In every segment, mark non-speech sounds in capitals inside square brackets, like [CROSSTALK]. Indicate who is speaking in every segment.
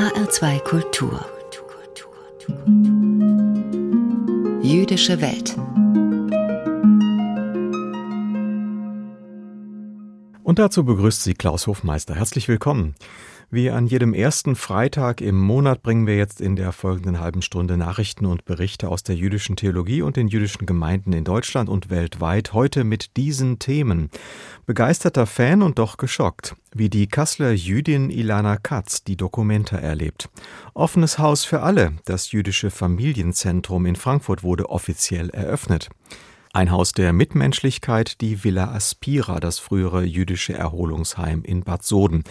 Speaker 1: HR2 Kultur. Jüdische Welt.
Speaker 2: Und dazu begrüßt sie Klaus Hofmeister. Herzlich willkommen. Wie an jedem ersten Freitag im Monat bringen wir jetzt in der folgenden halben Stunde Nachrichten und Berichte aus der jüdischen Theologie und den jüdischen Gemeinden in Deutschland und weltweit. Heute mit diesen Themen. Begeisterter Fan und doch geschockt, wie die Kasseler Jüdin Ilana Katz die Dokumenta erlebt. Offenes Haus für alle, das jüdische Familienzentrum in Frankfurt wurde offiziell eröffnet. Ein Haus der Mitmenschlichkeit, die Villa Aspira, das frühere jüdische Erholungsheim in Bad Soden.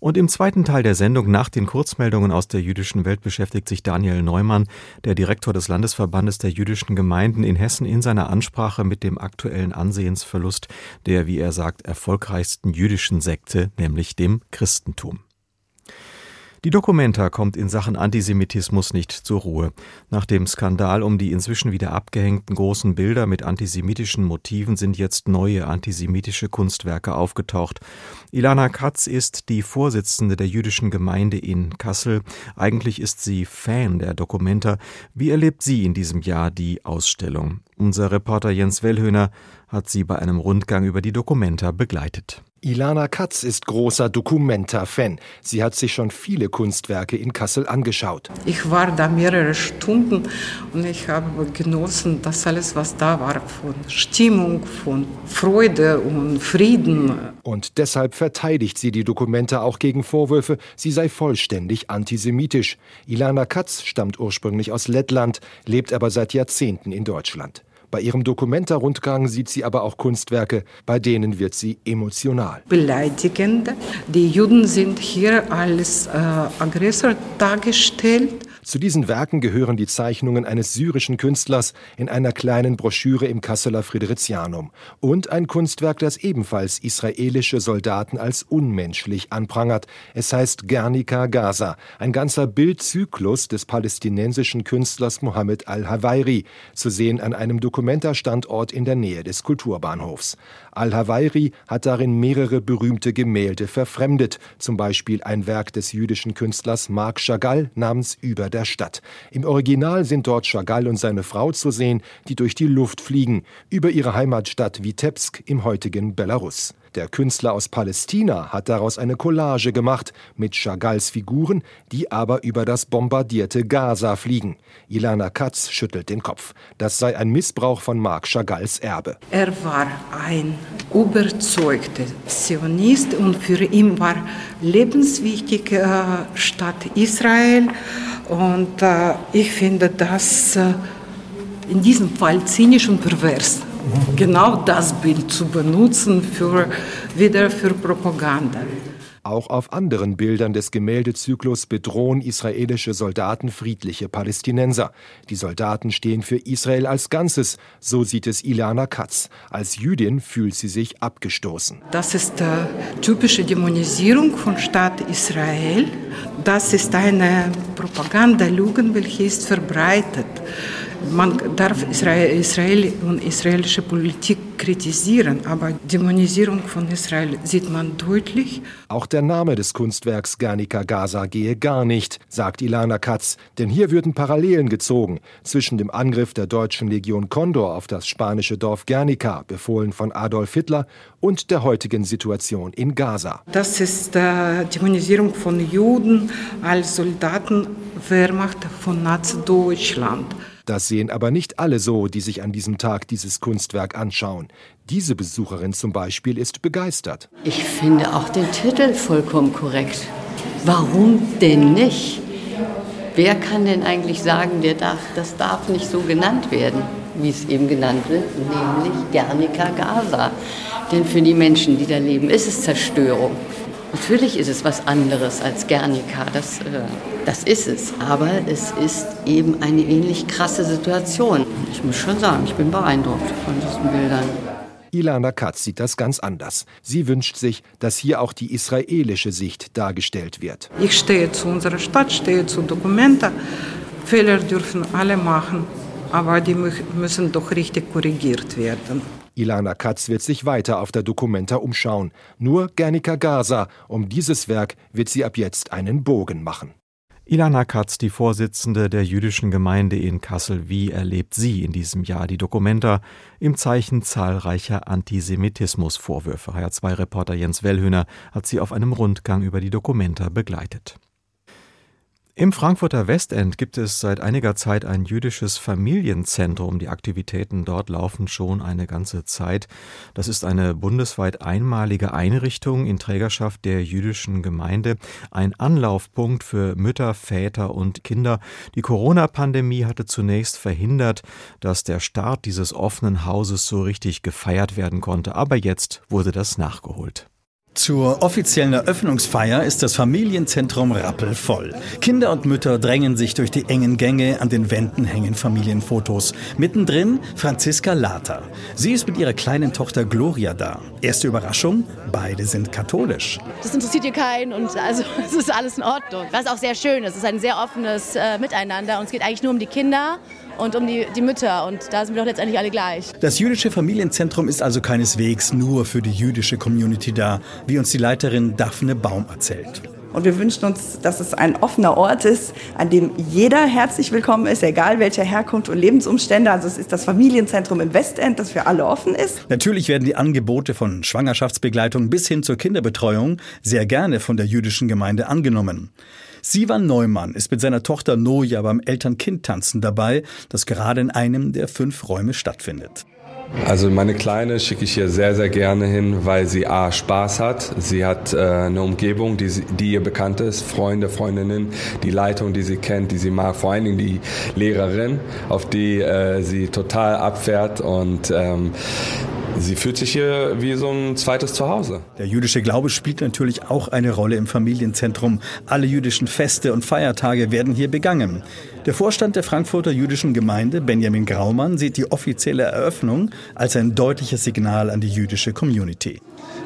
Speaker 2: Und im zweiten Teil der Sendung nach den Kurzmeldungen aus der jüdischen Welt beschäftigt sich Daniel Neumann, der Direktor des Landesverbandes der jüdischen Gemeinden in Hessen, in seiner Ansprache mit dem aktuellen Ansehensverlust der, wie er sagt, erfolgreichsten jüdischen Sekte, nämlich dem Christentum. Die Documenta kommt in Sachen Antisemitismus nicht zur Ruhe. Nach dem Skandal um die inzwischen wieder abgehängten großen Bilder mit antisemitischen Motiven sind jetzt neue antisemitische Kunstwerke aufgetaucht. Ilana Katz ist die Vorsitzende der jüdischen Gemeinde in Kassel. Eigentlich ist sie Fan der Documenta. Wie erlebt sie in diesem Jahr die Ausstellung? Unser Reporter Jens Wellhöhner hat sie bei einem Rundgang über die Documenta begleitet.
Speaker 3: Ilana Katz ist großer Documenta-Fan. Sie hat sich schon viele Kunstwerke in Kassel angeschaut.
Speaker 4: Ich war da mehrere Stunden und ich habe genossen, das alles, was da war, von Stimmung, von Freude und Frieden.
Speaker 3: Und deshalb verteidigt sie die Documenta auch gegen Vorwürfe, sie sei vollständig antisemitisch. Ilana Katz stammt ursprünglich aus Lettland, lebt aber seit Jahrzehnten in Deutschland. Bei ihrem Dokumenta-Rundgang sieht sie aber auch Kunstwerke, bei denen wird sie emotional.
Speaker 4: Beleidigend. Die Juden sind hier als äh, Aggressor dargestellt.
Speaker 3: Zu diesen Werken gehören die Zeichnungen eines syrischen Künstlers in einer kleinen Broschüre im Kasseler Fridericianum und ein Kunstwerk, das ebenfalls israelische Soldaten als unmenschlich anprangert. Es heißt Guernica Gaza, ein ganzer Bildzyklus des palästinensischen Künstlers Mohammed al-Hawairi, zu sehen an einem Dokumenta-Standort in der Nähe des Kulturbahnhofs. Al-Hawairi hat darin mehrere berühmte Gemälde verfremdet, zum Beispiel ein Werk des jüdischen Künstlers Marc Chagall namens Über der Stadt. Im Original sind dort Chagall und seine Frau zu sehen, die durch die Luft fliegen, über ihre Heimatstadt Vitebsk im heutigen Belarus. Der Künstler aus Palästina hat daraus eine Collage gemacht mit Chagalls Figuren, die aber über das bombardierte Gaza fliegen. Ilana Katz schüttelt den Kopf. Das sei ein Missbrauch von Marc Chagalls Erbe.
Speaker 4: Er war ein überzeugter Zionist und für ihn war lebenswichtig äh, Stadt Israel. Und äh, ich finde das äh, in diesem Fall zynisch und pervers genau das Bild zu benutzen für, wieder für Propaganda.
Speaker 3: Auch auf anderen Bildern des Gemäldezyklus bedrohen israelische Soldaten friedliche Palästinenser. Die Soldaten stehen für Israel als Ganzes, so sieht es Ilana Katz. Als Jüdin fühlt sie sich abgestoßen.
Speaker 4: Das ist äh, typische Dämonisierung von Staat Israel. Das ist eine Propagandalüge, welche ist verbreitet. Man darf Israel, und israelische Politik kritisieren, aber Dämonisierung von Israel sieht man deutlich.
Speaker 3: Auch der Name des Kunstwerks Guernica Gaza gehe gar nicht, sagt Ilana Katz, denn hier würden Parallelen gezogen zwischen dem Angriff der deutschen Legion Condor auf das spanische Dorf Guernica, befohlen von Adolf Hitler, und der heutigen Situation in Gaza.
Speaker 4: Das ist äh, Dämonisierung von Juden als Soldaten Wehrmacht von Nazi-Deutschland.
Speaker 3: Das sehen aber nicht alle so, die sich an diesem Tag dieses Kunstwerk anschauen. Diese Besucherin zum Beispiel ist begeistert.
Speaker 5: Ich finde auch den Titel vollkommen korrekt. Warum denn nicht? Wer kann denn eigentlich sagen, der darf, das darf nicht so genannt werden, wie es eben genannt wird, nämlich Guernica Gaza? Denn für die Menschen, die da leben, ist es Zerstörung. Natürlich ist es was anderes als Guernica, das, äh, das ist es. Aber es ist eben eine ähnlich krasse Situation. Ich muss schon sagen, ich bin beeindruckt von diesen Bildern.
Speaker 3: Ilana Katz sieht das ganz anders. Sie wünscht sich, dass hier auch die israelische Sicht dargestellt wird.
Speaker 4: Ich stehe zu unserer Stadt, stehe zu Dokumenta. Fehler dürfen alle machen, aber die müssen doch richtig korrigiert werden.
Speaker 3: Ilana Katz wird sich weiter auf der Documenta umschauen. Nur Guernica Gaza, um dieses Werk wird sie ab jetzt einen Bogen machen.
Speaker 2: Ilana Katz, die Vorsitzende der jüdischen Gemeinde in Kassel, wie erlebt sie in diesem Jahr die Dokumenta im Zeichen zahlreicher Antisemitismusvorwürfe? HR2-Reporter Jens Wellhöhner hat sie auf einem Rundgang über die Dokumenta begleitet. Im Frankfurter Westend gibt es seit einiger Zeit ein jüdisches Familienzentrum. Die Aktivitäten dort laufen schon eine ganze Zeit. Das ist eine bundesweit einmalige Einrichtung in Trägerschaft der jüdischen Gemeinde, ein Anlaufpunkt für Mütter, Väter und Kinder. Die Corona-Pandemie hatte zunächst verhindert, dass der Start dieses offenen Hauses so richtig gefeiert werden konnte, aber jetzt wurde das nachgeholt.
Speaker 6: Zur offiziellen Eröffnungsfeier ist das Familienzentrum rappelvoll. Kinder und Mütter drängen sich durch die engen Gänge, an den Wänden hängen Familienfotos. Mittendrin Franziska Later. Sie ist mit ihrer kleinen Tochter Gloria da. Erste Überraschung, beide sind katholisch.
Speaker 7: Das interessiert hier keinen und also [LAUGHS] es ist alles in Ordnung. Was auch sehr schön ist, es ist ein sehr offenes äh, Miteinander und es geht eigentlich nur um die Kinder und um die, die Mütter. Und da sind wir doch letztendlich alle gleich.
Speaker 6: Das jüdische Familienzentrum ist also keineswegs nur für die jüdische Community da, wie uns die Leiterin Daphne Baum erzählt.
Speaker 8: Und wir wünschen uns, dass es ein offener Ort ist, an dem jeder herzlich willkommen ist, egal welcher Herkunft und Lebensumstände. Also es ist das Familienzentrum im Westend, das für alle offen ist.
Speaker 6: Natürlich werden die Angebote von Schwangerschaftsbegleitung bis hin zur Kinderbetreuung sehr gerne von der jüdischen Gemeinde angenommen. Sivan Neumann ist mit seiner Tochter Noja beim Eltern-Kind-Tanzen dabei, das gerade in einem der fünf Räume stattfindet.
Speaker 9: Also meine Kleine schicke ich hier sehr, sehr gerne hin, weil sie A, Spaß hat. Sie hat äh, eine Umgebung, die, die ihr bekannt ist, Freunde, Freundinnen, die Leitung, die sie kennt, die sie mag, vor allen Dingen die Lehrerin, auf die äh, sie total abfährt und ähm, Sie fühlt sich hier wie so ein zweites Zuhause.
Speaker 6: Der jüdische Glaube spielt natürlich auch eine Rolle im Familienzentrum. Alle jüdischen Feste und Feiertage werden hier begangen. Der Vorstand der Frankfurter jüdischen Gemeinde, Benjamin Graumann, sieht die offizielle Eröffnung als ein deutliches Signal an die jüdische Community.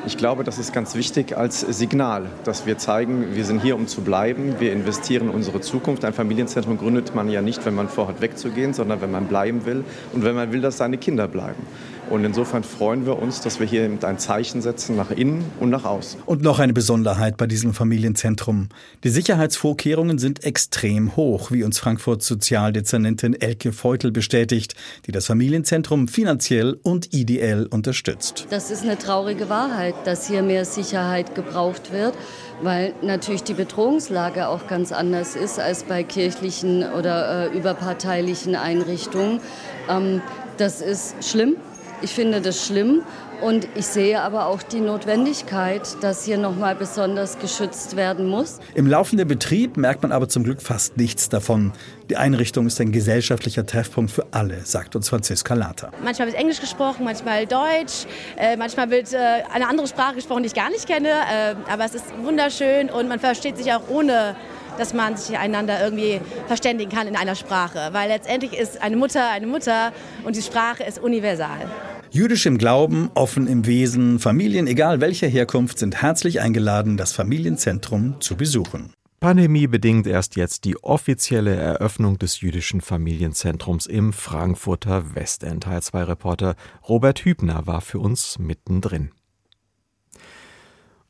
Speaker 10: Ich glaube, das ist ganz wichtig als Signal, dass wir zeigen, wir sind hier, um zu bleiben. Wir investieren in unsere Zukunft. Ein Familienzentrum gründet man ja nicht, wenn man vorhat, wegzugehen, sondern wenn man bleiben will und wenn man will, dass seine Kinder bleiben. Und insofern freuen wir uns, dass wir hier ein Zeichen setzen nach innen und nach außen.
Speaker 6: Und noch eine Besonderheit bei diesem Familienzentrum. Die Sicherheitsvorkehrungen sind extrem hoch, wie uns Frankfurts Sozialdezernentin Elke Feutel bestätigt, die das Familienzentrum finanziell und ideell unterstützt.
Speaker 11: Das ist eine traurige Wahrheit, dass hier mehr Sicherheit gebraucht wird weil natürlich die Bedrohungslage auch ganz anders ist als bei kirchlichen oder äh, überparteilichen Einrichtungen. Ähm, das ist schlimm, ich finde das schlimm und ich sehe aber auch die Notwendigkeit, dass hier nochmal besonders geschützt werden muss.
Speaker 6: Im laufenden Betrieb merkt man aber zum Glück fast nichts davon. Die Einrichtung ist ein gesellschaftlicher Treffpunkt für alle, sagt uns Franziska Later.
Speaker 7: Manchmal wird Englisch gesprochen, manchmal Deutsch, äh, manchmal wird äh, eine andere Sprache gesprochen, die ich gar nicht kenne. Äh, aber es ist wunderschön und man versteht sich auch ohne dass man sich einander irgendwie verständigen kann in einer Sprache. Weil letztendlich ist eine Mutter eine Mutter und die Sprache ist universal.
Speaker 6: Jüdisch im Glauben, offen im Wesen, Familien, egal welcher Herkunft, sind herzlich eingeladen, das Familienzentrum zu besuchen.
Speaker 2: Pandemie bedingt erst jetzt die offizielle Eröffnung des jüdischen Familienzentrums im Frankfurter Westend. H2-Reporter Robert Hübner war für uns mittendrin.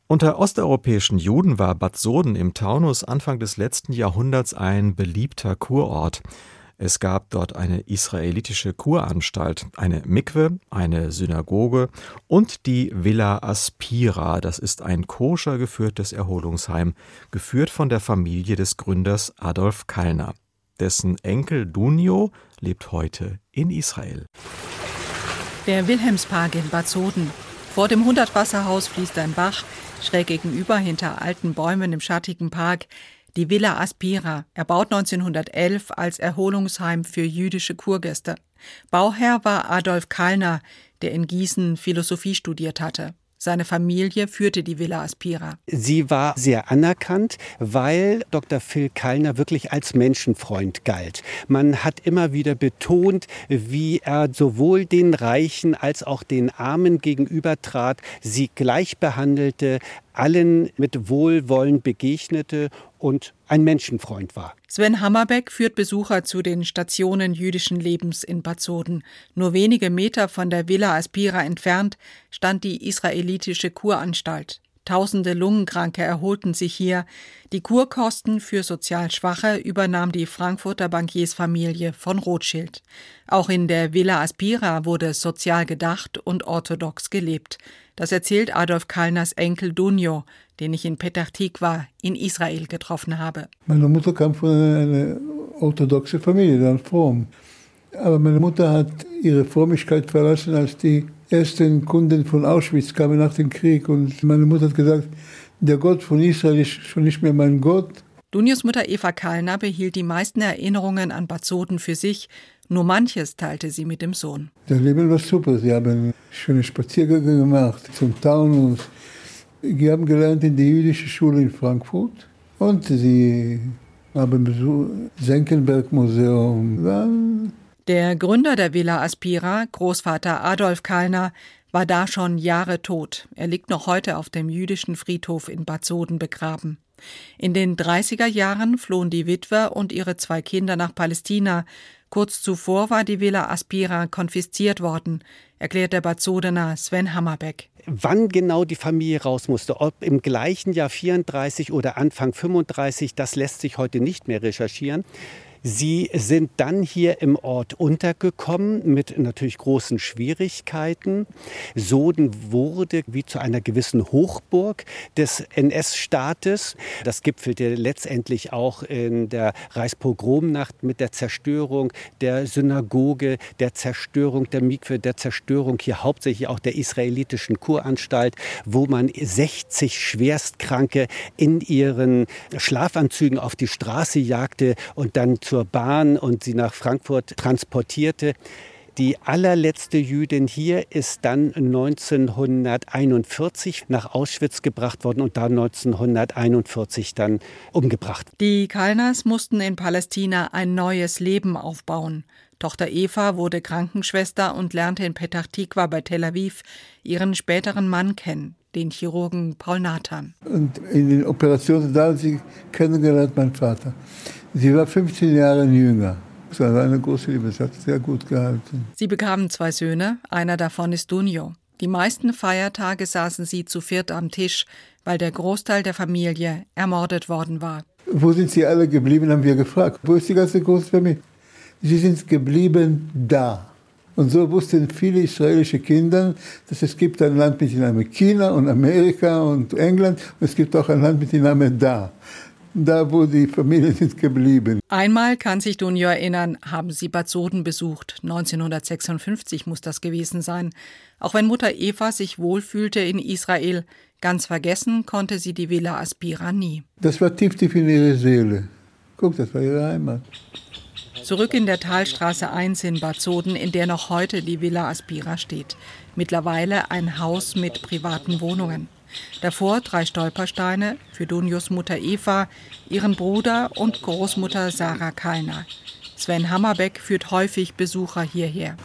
Speaker 2: Unter osteuropäischen Juden war Bad Soden im Taunus Anfang des letzten Jahrhunderts ein beliebter Kurort. Es gab dort eine israelitische Kuranstalt, eine Mikwe, eine Synagoge und die Villa Aspira. Das ist ein koscher geführtes Erholungsheim, geführt von der Familie des Gründers Adolf Kallner. Dessen Enkel Dunio lebt heute in Israel.
Speaker 12: Der Wilhelmspark in Bad Soden. Vor dem Hundertwasserhaus fließt ein Bach, schräg gegenüber hinter alten Bäumen im schattigen Park die Villa Aspira, erbaut 1911 als Erholungsheim für jüdische Kurgäste. Bauherr war Adolf Kallner, der in Gießen Philosophie studiert hatte. Seine Familie führte die Villa Aspira.
Speaker 13: Sie war sehr anerkannt, weil Dr. Phil Kallner wirklich als Menschenfreund galt. Man hat immer wieder betont, wie er sowohl den Reichen als auch den Armen gegenübertrat, sie gleich behandelte, allen mit Wohlwollen begegnete und ein Menschenfreund war.
Speaker 12: Sven Hammerbeck führt Besucher zu den Stationen jüdischen Lebens in Bad Soden. Nur wenige Meter von der Villa Aspira entfernt stand die israelitische Kuranstalt. Tausende Lungenkranke erholten sich hier. Die Kurkosten für sozial Schwache übernahm die Frankfurter Bankiersfamilie von Rothschild. Auch in der Villa Aspira wurde sozial gedacht und orthodox gelebt. Das erzählt Adolf Kallners Enkel Dunjo, den ich in Petach Tikva in Israel getroffen habe.
Speaker 14: Meine Mutter kam von einer orthodoxen Familie, dann fromm. Aber meine Mutter hat ihre Frömmigkeit verlassen, als die ersten Kunden von Auschwitz kamen nach dem Krieg. Und meine Mutter hat gesagt, der Gott von Israel ist schon nicht mehr mein Gott.
Speaker 12: Dunius Mutter Eva Kallner behielt die meisten Erinnerungen an Bad Soden für sich. Nur manches teilte sie mit dem Sohn.
Speaker 14: Das Leben war super. Sie haben schöne Spaziergänge gemacht zum Taunus. Sie haben gelernt in der jüdischen Schule in Frankfurt. Und sie haben besucht Senckenberg Museum.
Speaker 12: Der Gründer der Villa Aspira, Großvater Adolf Kallner, war da schon Jahre tot. Er liegt noch heute auf dem jüdischen Friedhof in Bad Soden begraben. In den 30er Jahren flohen die Witwe und ihre zwei Kinder nach Palästina. Kurz zuvor war die Villa Aspira konfisziert worden, erklärt der Bad Sodener Sven Hammerbeck.
Speaker 13: Wann genau die Familie raus musste, ob im gleichen Jahr 34 oder Anfang 35, das lässt sich heute nicht mehr recherchieren. Sie sind dann hier im Ort untergekommen mit natürlich großen Schwierigkeiten. Soden wurde wie zu einer gewissen Hochburg des NS-Staates. Das gipfelte letztendlich auch in der Reichspogromnacht mit der Zerstörung der Synagoge, der Zerstörung der Mikwe, der Zerstörung hier hauptsächlich auch der israelitischen Kuranstalt, wo man 60 Schwerstkranke in ihren Schlafanzügen auf die Straße jagte und dann zu zur Bahn und sie nach Frankfurt transportierte. Die allerletzte Jüdin hier ist dann 1941 nach Auschwitz gebracht worden und da 1941 dann umgebracht.
Speaker 12: Die Kalners mussten in Palästina ein neues Leben aufbauen. Tochter Eva wurde Krankenschwester und lernte in Petach Tikva bei Tel Aviv ihren späteren Mann kennen, den Chirurgen Paul Nathan.
Speaker 14: Und in den Operationen da hat sie kennengelernt, mein Vater. Sie war 15 Jahre jünger. Das war eine große Liebe, es hat sehr gut gehalten.
Speaker 12: Sie bekamen zwei Söhne, einer davon ist Dunjo. Die meisten Feiertage saßen sie zu viert am Tisch, weil der Großteil der Familie ermordet worden war.
Speaker 14: Wo sind sie alle geblieben, haben wir gefragt. Wo ist die ganze große Familie? Sie sind geblieben da. Und so wussten viele israelische Kinder, dass es gibt ein Land mit dem Namen China und Amerika und England und es gibt auch ein Land mit dem Namen da da wo die Familien sind geblieben.
Speaker 12: Einmal kann sich Dunja erinnern, haben sie Bad Soden besucht. 1956 muss das gewesen sein. Auch wenn Mutter Eva sich wohlfühlte in Israel, ganz vergessen konnte sie die Villa Aspira nie.
Speaker 14: Das war tief, tief in ihre Seele. Guck, das war ihre Heimat.
Speaker 12: Zurück in der Talstraße 1 in Bad Soden, in der noch heute die Villa Aspira steht. Mittlerweile ein Haus mit privaten Wohnungen. Davor drei Stolpersteine für Dunjos Mutter Eva, ihren Bruder und Großmutter Sarah Kallner. Sven Hammerbeck führt häufig Besucher hierher.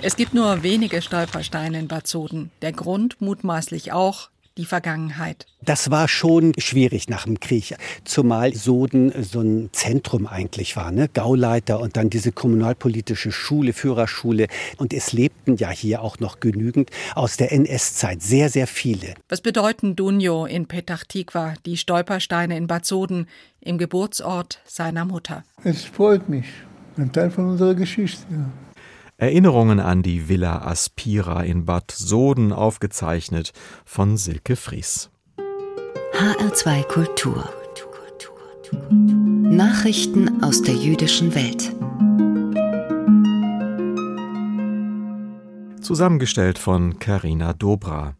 Speaker 12: Es gibt nur wenige Stolpersteine in Bad Soden. Der Grund mutmaßlich auch die Vergangenheit.
Speaker 13: Das war schon schwierig nach dem Krieg, zumal Soden so ein Zentrum eigentlich war, ne? Gauleiter und dann diese kommunalpolitische Schule, Führerschule. Und es lebten ja hier auch noch genügend aus der NS-Zeit, sehr, sehr viele.
Speaker 12: Was bedeuten Dunjo in Petach Tikva, die Stolpersteine in Bad Soden, im Geburtsort seiner Mutter?
Speaker 14: Es freut mich, ein Teil von unserer Geschichte. Ja.
Speaker 2: Erinnerungen an die Villa Aspira in Bad Soden aufgezeichnet von Silke Fries.
Speaker 1: HR2 Kultur. Nachrichten aus der jüdischen Welt.
Speaker 2: Zusammengestellt von Karina Dobra.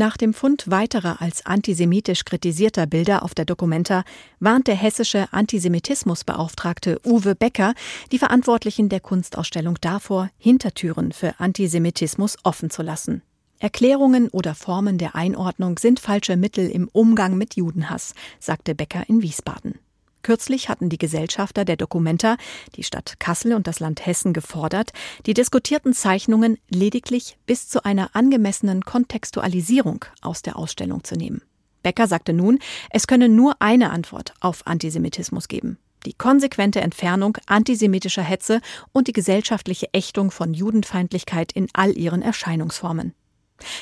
Speaker 15: Nach dem Fund weiterer als antisemitisch kritisierter Bilder auf der Documenta warnt der hessische Antisemitismusbeauftragte Uwe Becker die Verantwortlichen der Kunstausstellung davor, Hintertüren für Antisemitismus offen zu lassen. Erklärungen oder Formen der Einordnung sind falsche Mittel im Umgang mit Judenhass, sagte Becker in Wiesbaden. Kürzlich hatten die Gesellschafter der Dokumenta, die Stadt Kassel und das Land Hessen gefordert, die diskutierten Zeichnungen lediglich bis zu einer angemessenen Kontextualisierung aus der Ausstellung zu nehmen. Becker sagte nun, es könne nur eine Antwort auf Antisemitismus geben. Die konsequente Entfernung antisemitischer Hetze und die gesellschaftliche Ächtung von Judenfeindlichkeit in all ihren Erscheinungsformen.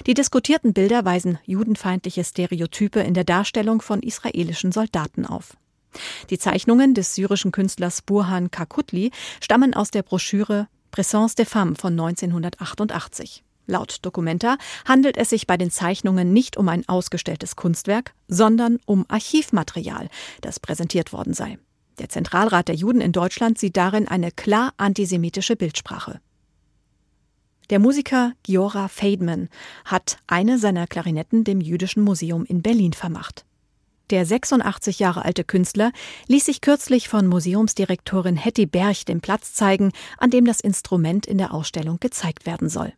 Speaker 15: Die diskutierten Bilder weisen judenfeindliche Stereotype in der Darstellung von israelischen Soldaten auf. Die Zeichnungen des syrischen Künstlers Burhan Kakutli stammen aus der Broschüre Présence des Femmes von 1988. Laut Documenta handelt es sich bei den Zeichnungen nicht um ein ausgestelltes Kunstwerk, sondern um Archivmaterial, das präsentiert worden sei. Der Zentralrat der Juden in Deutschland sieht darin eine klar antisemitische Bildsprache. Der Musiker Giora Feidman hat eine seiner Klarinetten dem Jüdischen Museum in Berlin vermacht. Der 86 Jahre alte Künstler ließ sich kürzlich von Museumsdirektorin Hetty Berch den Platz zeigen, an dem das Instrument in der Ausstellung gezeigt werden soll.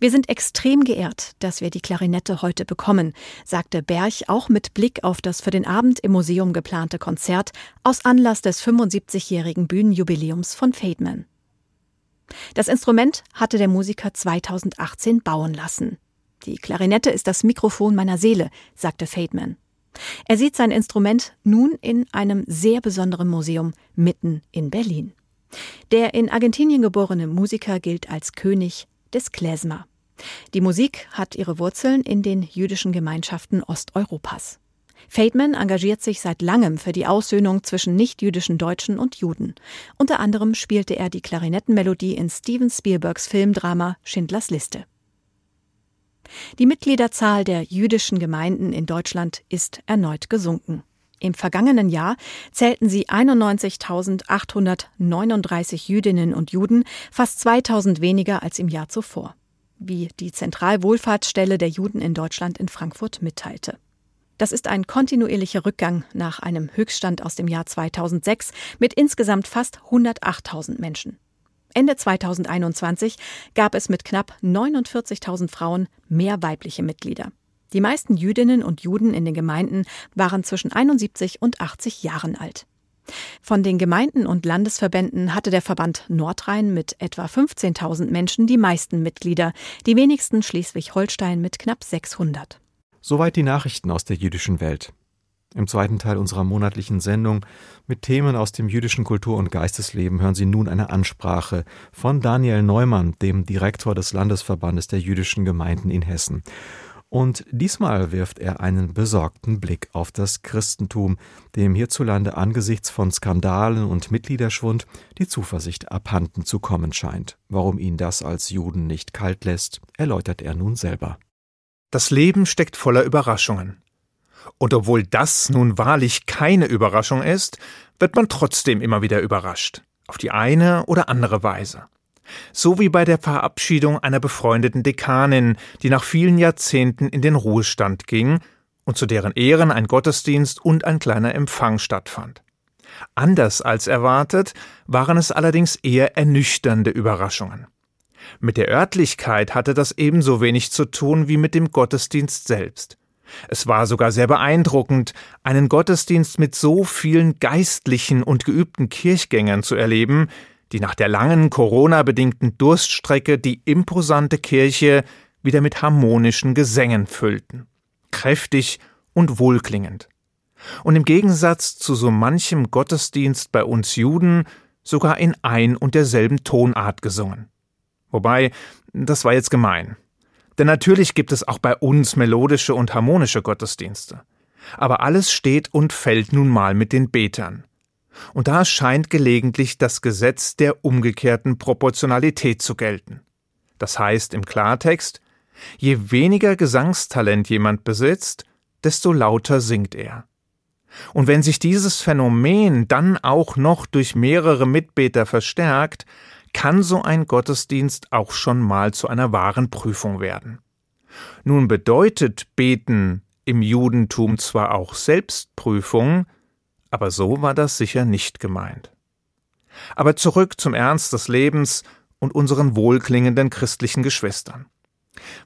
Speaker 15: Wir sind extrem geehrt, dass wir die Klarinette heute bekommen, sagte Berch auch mit Blick auf das für den Abend im Museum geplante Konzert aus Anlass des 75-jährigen Bühnenjubiläums von Feidman. Das Instrument hatte der Musiker 2018 bauen lassen. Die Klarinette ist das Mikrofon meiner Seele, sagte Feidman. Er sieht sein Instrument nun in einem sehr besonderen Museum mitten in Berlin. Der in Argentinien geborene Musiker gilt als König des Klezmer. Die Musik hat ihre Wurzeln in den jüdischen Gemeinschaften Osteuropas. Feldman engagiert sich seit langem für die Aussöhnung zwischen nichtjüdischen Deutschen und Juden. Unter anderem spielte er die Klarinettenmelodie in Steven Spielbergs Filmdrama Schindlers Liste. Die Mitgliederzahl der jüdischen Gemeinden in Deutschland ist erneut gesunken. Im vergangenen Jahr zählten sie 91.839 Jüdinnen und Juden, fast 2000 weniger als im Jahr zuvor, wie die Zentralwohlfahrtsstelle der Juden in Deutschland in Frankfurt mitteilte. Das ist ein kontinuierlicher Rückgang nach einem Höchststand aus dem Jahr 2006 mit insgesamt fast 108.000 Menschen. Ende 2021 gab es mit knapp 49.000 Frauen mehr weibliche Mitglieder. Die meisten Jüdinnen und Juden in den Gemeinden waren zwischen 71 und 80 Jahren alt. Von den Gemeinden und Landesverbänden hatte der Verband Nordrhein mit etwa 15.000 Menschen die meisten Mitglieder, die wenigsten Schleswig-Holstein mit knapp 600.
Speaker 2: Soweit die Nachrichten aus der jüdischen Welt. Im zweiten Teil unserer monatlichen Sendung mit Themen aus dem jüdischen Kultur- und Geistesleben hören Sie nun eine Ansprache von Daniel Neumann, dem Direktor des Landesverbandes der jüdischen Gemeinden in Hessen. Und diesmal wirft er einen besorgten Blick auf das Christentum, dem hierzulande angesichts von Skandalen und Mitgliederschwund die Zuversicht abhanden zu kommen scheint. Warum ihn das als Juden nicht kalt lässt, erläutert er nun selber.
Speaker 16: Das Leben steckt voller Überraschungen. Und obwohl das nun wahrlich keine Überraschung ist, wird man trotzdem immer wieder überrascht, auf die eine oder andere Weise. So wie bei der Verabschiedung einer befreundeten Dekanin, die nach vielen Jahrzehnten in den Ruhestand ging und zu deren Ehren ein Gottesdienst und ein kleiner Empfang stattfand. Anders als erwartet waren es allerdings eher ernüchternde Überraschungen. Mit der Örtlichkeit hatte das ebenso wenig zu tun wie mit dem Gottesdienst selbst. Es war sogar sehr beeindruckend, einen Gottesdienst mit so vielen geistlichen und geübten Kirchgängern zu erleben, die nach der langen Corona-bedingten Durststrecke die imposante Kirche wieder mit harmonischen Gesängen füllten. Kräftig und wohlklingend. Und im Gegensatz zu so manchem Gottesdienst bei uns Juden sogar in ein und derselben Tonart gesungen. Wobei, das war jetzt gemein. Denn natürlich gibt es auch bei uns melodische und harmonische Gottesdienste. Aber alles steht und fällt nun mal mit den Betern. Und da scheint gelegentlich das Gesetz der umgekehrten Proportionalität zu gelten. Das heißt im Klartext, je weniger Gesangstalent jemand besitzt, desto lauter singt er. Und wenn sich dieses Phänomen dann auch noch durch mehrere Mitbeter verstärkt, kann so ein Gottesdienst auch schon mal zu einer wahren Prüfung werden. Nun bedeutet Beten im Judentum zwar auch Selbstprüfung, aber so war das sicher nicht gemeint. Aber zurück zum Ernst des Lebens und unseren wohlklingenden christlichen Geschwistern.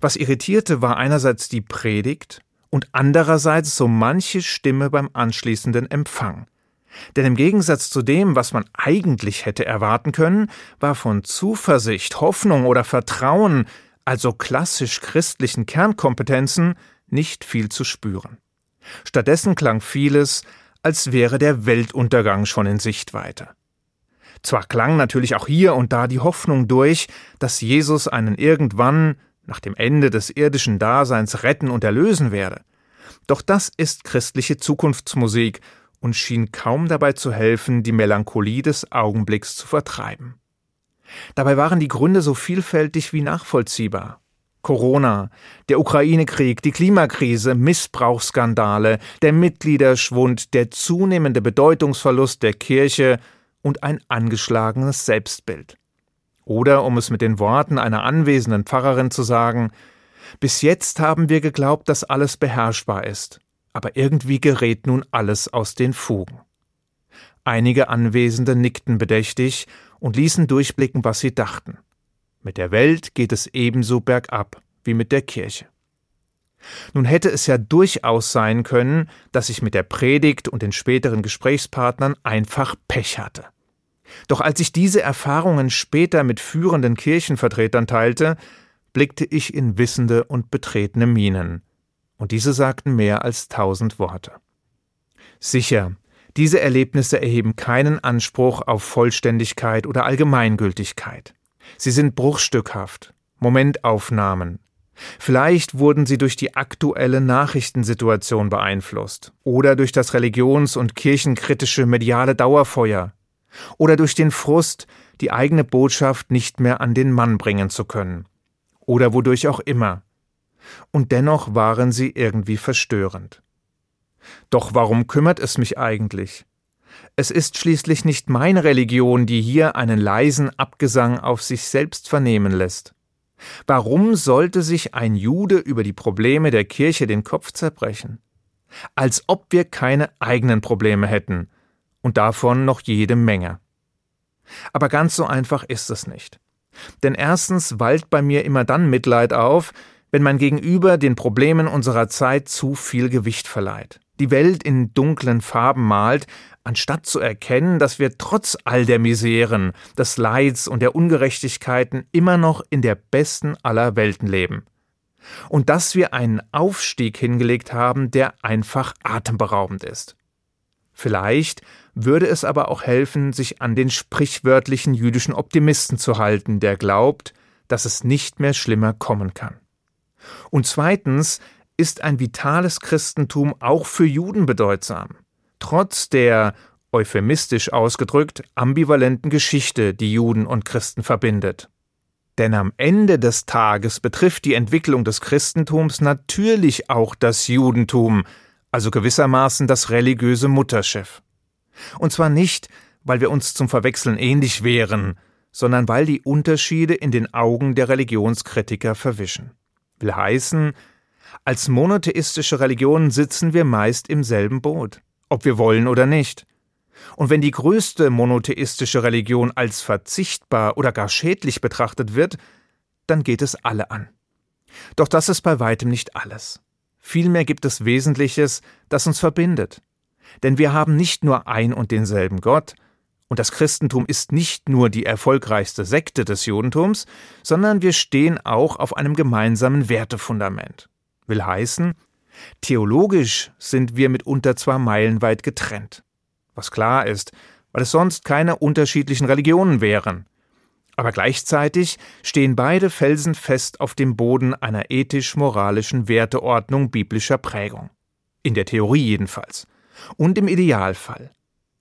Speaker 16: Was irritierte, war einerseits die Predigt und andererseits so manche Stimme beim anschließenden Empfang, denn im Gegensatz zu dem, was man eigentlich hätte erwarten können, war von Zuversicht, Hoffnung oder Vertrauen, also klassisch christlichen Kernkompetenzen, nicht viel zu spüren. Stattdessen klang vieles, als wäre der Weltuntergang schon in Sichtweite. Zwar klang natürlich auch hier und da die Hoffnung durch, dass Jesus einen irgendwann, nach dem Ende des irdischen Daseins retten und erlösen werde. Doch das ist christliche Zukunftsmusik und schien kaum dabei zu helfen, die Melancholie des Augenblicks zu vertreiben. Dabei waren die Gründe so vielfältig wie nachvollziehbar. Corona, der Ukraine-Krieg, die Klimakrise, Missbrauchsskandale, der Mitgliederschwund, der zunehmende Bedeutungsverlust der Kirche und ein angeschlagenes Selbstbild. Oder, um es mit den Worten einer anwesenden Pfarrerin zu sagen, bis jetzt haben wir geglaubt, dass alles beherrschbar ist, aber irgendwie gerät nun alles aus den Fugen. Einige Anwesende nickten bedächtig und ließen durchblicken, was sie dachten. Mit der Welt geht es ebenso bergab wie mit der Kirche. Nun hätte es ja durchaus sein können, dass ich mit der Predigt und den späteren Gesprächspartnern einfach Pech hatte. Doch als ich diese Erfahrungen später mit führenden Kirchenvertretern teilte, blickte ich in wissende und betretene Mienen, und diese sagten mehr als tausend Worte. Sicher, diese Erlebnisse erheben keinen Anspruch auf Vollständigkeit oder Allgemeingültigkeit. Sie sind bruchstückhaft, Momentaufnahmen. Vielleicht wurden sie durch die aktuelle Nachrichtensituation beeinflusst oder durch das religions- und kirchenkritische mediale Dauerfeuer oder durch den Frust, die eigene Botschaft nicht mehr an den Mann bringen zu können oder wodurch auch immer. Und dennoch waren sie irgendwie verstörend. Doch warum kümmert es mich eigentlich? Es ist schließlich nicht meine Religion, die hier einen leisen Abgesang auf sich selbst vernehmen lässt. Warum sollte sich ein Jude über die Probleme der Kirche den Kopf zerbrechen? Als ob wir keine eigenen Probleme hätten, und davon noch jede Menge. Aber ganz so einfach ist es nicht. Denn erstens wallt bei mir immer dann Mitleid auf, wenn mein Gegenüber den Problemen unserer Zeit zu viel Gewicht verleiht, die Welt in dunklen Farben malt, anstatt zu erkennen, dass wir trotz all der Miseren, des Leids und der Ungerechtigkeiten immer noch in der besten aller Welten leben. Und dass wir einen Aufstieg hingelegt haben, der einfach atemberaubend ist. Vielleicht würde es aber auch helfen, sich an den sprichwörtlichen jüdischen Optimisten zu halten, der glaubt, dass es nicht mehr schlimmer kommen kann. Und zweitens ist ein vitales Christentum auch für Juden bedeutsam, trotz der, euphemistisch ausgedrückt, ambivalenten Geschichte, die Juden und Christen verbindet. Denn am Ende des Tages betrifft die Entwicklung des Christentums natürlich auch das Judentum, also gewissermaßen das religiöse Mutterschiff. Und zwar nicht, weil wir uns zum Verwechseln ähnlich wären, sondern weil die Unterschiede in den Augen der Religionskritiker verwischen. Will heißen, als monotheistische Religion sitzen wir meist im selben Boot, ob wir wollen oder nicht. Und wenn die größte monotheistische Religion als verzichtbar oder gar schädlich betrachtet wird, dann geht es alle an. Doch das ist bei weitem nicht alles. Vielmehr gibt es Wesentliches, das uns verbindet. Denn wir haben nicht nur ein und denselben Gott, und das Christentum ist nicht nur die erfolgreichste Sekte des Judentums, sondern wir stehen auch auf einem gemeinsamen Wertefundament. Will heißen, theologisch sind wir mitunter zwar meilenweit getrennt, was klar ist, weil es sonst keine unterschiedlichen Religionen wären. Aber gleichzeitig stehen beide felsenfest auf dem Boden einer ethisch-moralischen Werteordnung biblischer Prägung. In der Theorie jedenfalls und im Idealfall.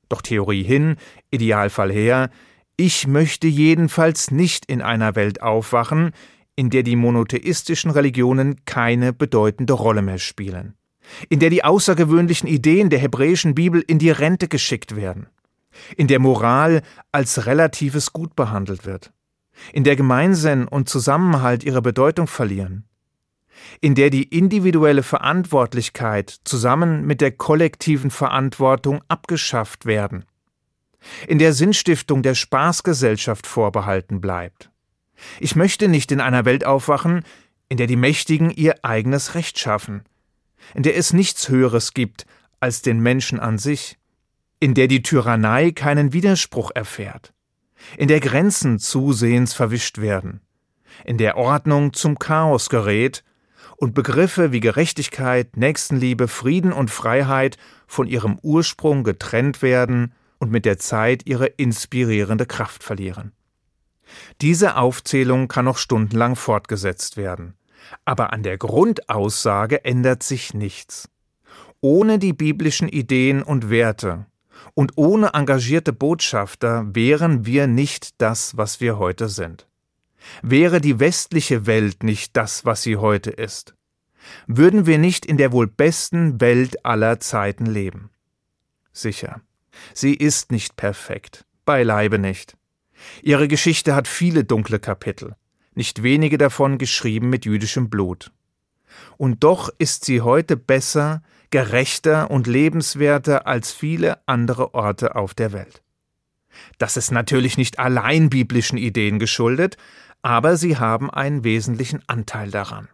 Speaker 16: Doch Theorie hin, Idealfall her, ich möchte jedenfalls nicht in einer Welt aufwachen, in der die monotheistischen Religionen keine bedeutende Rolle mehr spielen, in der die außergewöhnlichen Ideen der hebräischen Bibel in die Rente geschickt werden, in der Moral als relatives Gut behandelt wird, in der Gemeinsinn und Zusammenhalt ihre Bedeutung verlieren, in der die individuelle Verantwortlichkeit zusammen mit der kollektiven Verantwortung abgeschafft werden, in der Sinnstiftung der Spaßgesellschaft vorbehalten bleibt. Ich möchte nicht in einer Welt aufwachen, in der die Mächtigen ihr eigenes Recht schaffen, in der es nichts Höheres gibt als den Menschen an sich, in der die Tyrannei keinen Widerspruch erfährt, in der Grenzen zusehends verwischt werden, in der Ordnung zum Chaos gerät und Begriffe wie Gerechtigkeit, Nächstenliebe, Frieden und Freiheit von ihrem Ursprung getrennt werden und mit der Zeit ihre inspirierende Kraft verlieren. Diese Aufzählung kann noch stundenlang fortgesetzt werden. Aber an der Grundaussage ändert sich nichts. Ohne die biblischen Ideen und Werte und ohne engagierte Botschafter wären wir nicht das, was wir heute sind. Wäre die westliche Welt nicht das, was sie heute ist, würden wir nicht in der wohl besten Welt aller Zeiten leben. Sicher, sie ist nicht perfekt, beileibe nicht. Ihre Geschichte hat viele dunkle Kapitel, nicht wenige davon geschrieben mit jüdischem Blut. Und doch ist sie heute besser, gerechter und lebenswerter als viele andere Orte auf der Welt. Das ist natürlich nicht allein biblischen Ideen geschuldet, aber sie haben einen wesentlichen Anteil daran.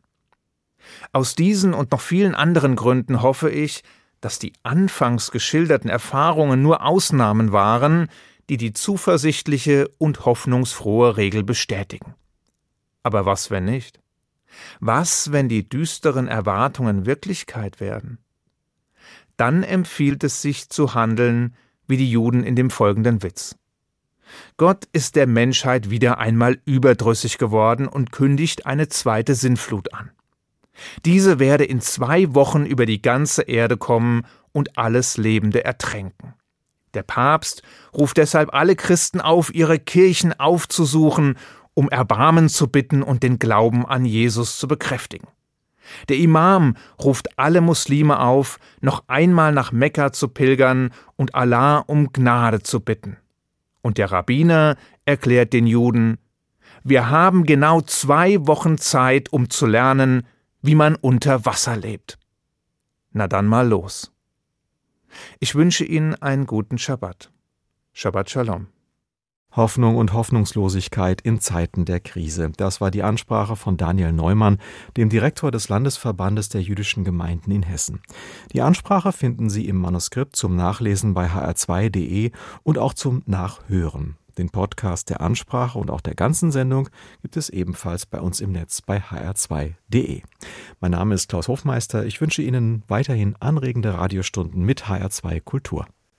Speaker 16: Aus diesen und noch vielen anderen Gründen hoffe ich, dass die anfangs geschilderten Erfahrungen nur Ausnahmen waren, die die zuversichtliche und hoffnungsfrohe Regel bestätigen. Aber was, wenn nicht? Was, wenn die düsteren Erwartungen Wirklichkeit werden? Dann empfiehlt es sich zu handeln wie die Juden in dem folgenden Witz. Gott ist der Menschheit wieder einmal überdrüssig geworden und kündigt eine zweite Sinnflut an. Diese werde in zwei Wochen über die ganze Erde kommen und alles Lebende ertränken. Der Papst ruft deshalb alle Christen auf, ihre Kirchen aufzusuchen, um Erbarmen zu bitten und den Glauben an Jesus zu bekräftigen. Der Imam ruft alle Muslime auf, noch einmal nach Mekka zu pilgern und Allah um Gnade zu bitten. Und der Rabbiner erklärt den Juden, wir haben genau zwei Wochen Zeit, um zu lernen, wie man unter Wasser lebt. Na dann mal los. Ich wünsche Ihnen einen guten Schabbat. Shabbat Shalom.
Speaker 2: Hoffnung und Hoffnungslosigkeit in Zeiten der Krise. Das war die Ansprache von Daniel Neumann, dem Direktor des Landesverbandes der jüdischen Gemeinden in Hessen. Die Ansprache finden Sie im Manuskript zum Nachlesen bei hr2.de und auch zum Nachhören. Den Podcast der Ansprache und auch der ganzen Sendung gibt es ebenfalls bei uns im Netz bei hr2.de. Mein Name ist Klaus Hofmeister. Ich wünsche Ihnen weiterhin anregende Radiostunden mit HR2 Kultur.